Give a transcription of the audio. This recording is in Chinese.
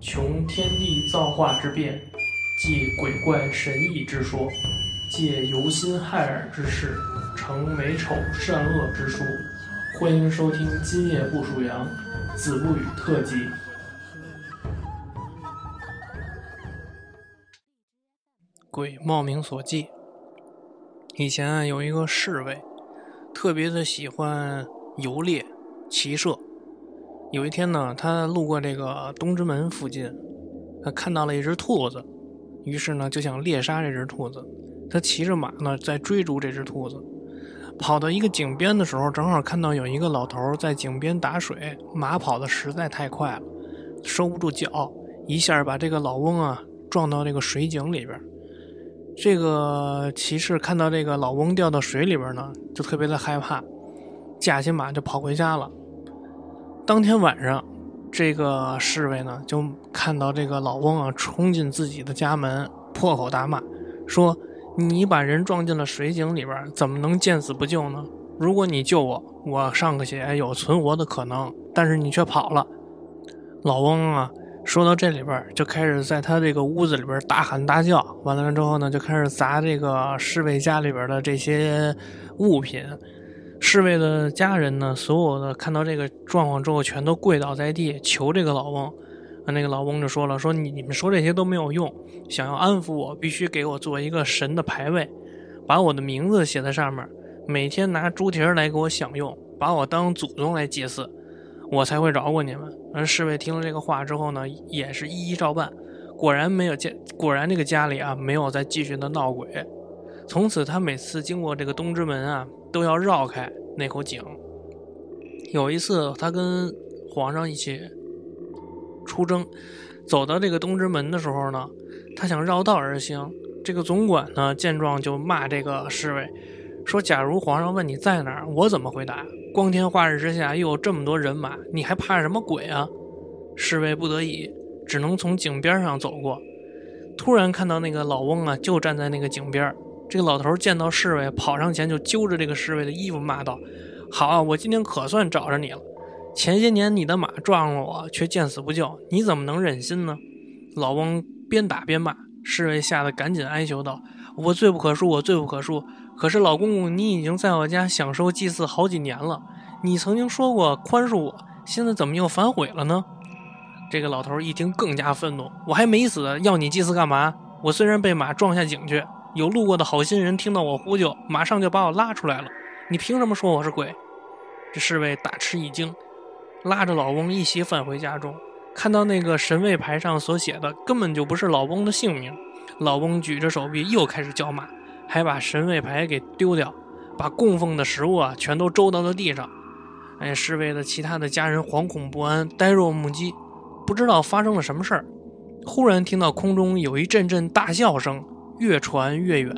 穷天地造化之变，记鬼怪神异之说，借由心害耳之事，成美丑善恶之书。欢迎收听《今夜不属羊》子不语特辑。鬼冒名所记。以前啊，有一个侍卫，特别的喜欢游猎、骑射。有一天呢，他路过这个东直门附近，他看到了一只兔子，于是呢就想猎杀这只兔子。他骑着马呢在追逐这只兔子，跑到一个井边的时候，正好看到有一个老头在井边打水，马跑的实在太快了，收不住脚，一下把这个老翁啊撞到这个水井里边。这个骑士看到这个老翁掉到水里边呢，就特别的害怕，驾起马就跑回家了。当天晚上，这个侍卫呢就看到这个老翁啊冲进自己的家门，破口大骂，说：“你把人撞进了水井里边，怎么能见死不救呢？如果你救我，我上个血有存活的可能，但是你却跑了。”老翁啊说到这里边，就开始在他这个屋子里边大喊大叫，完了之后呢，就开始砸这个侍卫家里边的这些物品。侍卫的家人呢，所有的看到这个状况之后，全都跪倒在地求这个老翁。那个老翁就说了：“说你你们说这些都没有用，想要安抚我，必须给我做一个神的牌位，把我的名字写在上面，每天拿猪蹄来给我享用，把我当祖宗来祭祀，我才会饶过你们。”而侍卫听了这个话之后呢，也是一一照办。果然没有家，果然这个家里啊没有再继续的闹鬼。从此，他每次经过这个东直门啊，都要绕开那口井。有一次，他跟皇上一起出征，走到这个东直门的时候呢，他想绕道而行。这个总管呢，见状就骂这个侍卫，说：“假如皇上问你在哪儿，我怎么回答？光天化日之下，又有这么多人马，你还怕什么鬼啊？”侍卫不得已，只能从井边上走过。突然看到那个老翁啊，就站在那个井边儿这个老头见到侍卫，跑上前就揪着这个侍卫的衣服，骂道：“好，我今天可算找着你了！前些年你的马撞了我，却见死不救，你怎么能忍心呢？”老翁边打边骂，侍卫吓得赶紧哀求道：“我罪不可恕，我罪不可恕！可是老公公，你已经在我家享受祭祀好几年了，你曾经说过宽恕我，现在怎么又反悔了呢？”这个老头一听更加愤怒：“我还没死，要你祭祀干嘛？我虽然被马撞下井去。”有路过的好心人听到我呼救，马上就把我拉出来了。你凭什么说我是鬼？这侍卫大吃一惊，拉着老翁一起返回家中。看到那个神位牌上所写的，根本就不是老翁的姓名。老翁举着手臂又开始叫骂，还把神位牌给丢掉，把供奉的食物啊全都周到了地上。哎，侍卫的其他的家人惶恐不安，呆若木鸡，不知道发生了什么事儿。忽然听到空中有一阵阵大笑声。越传越远，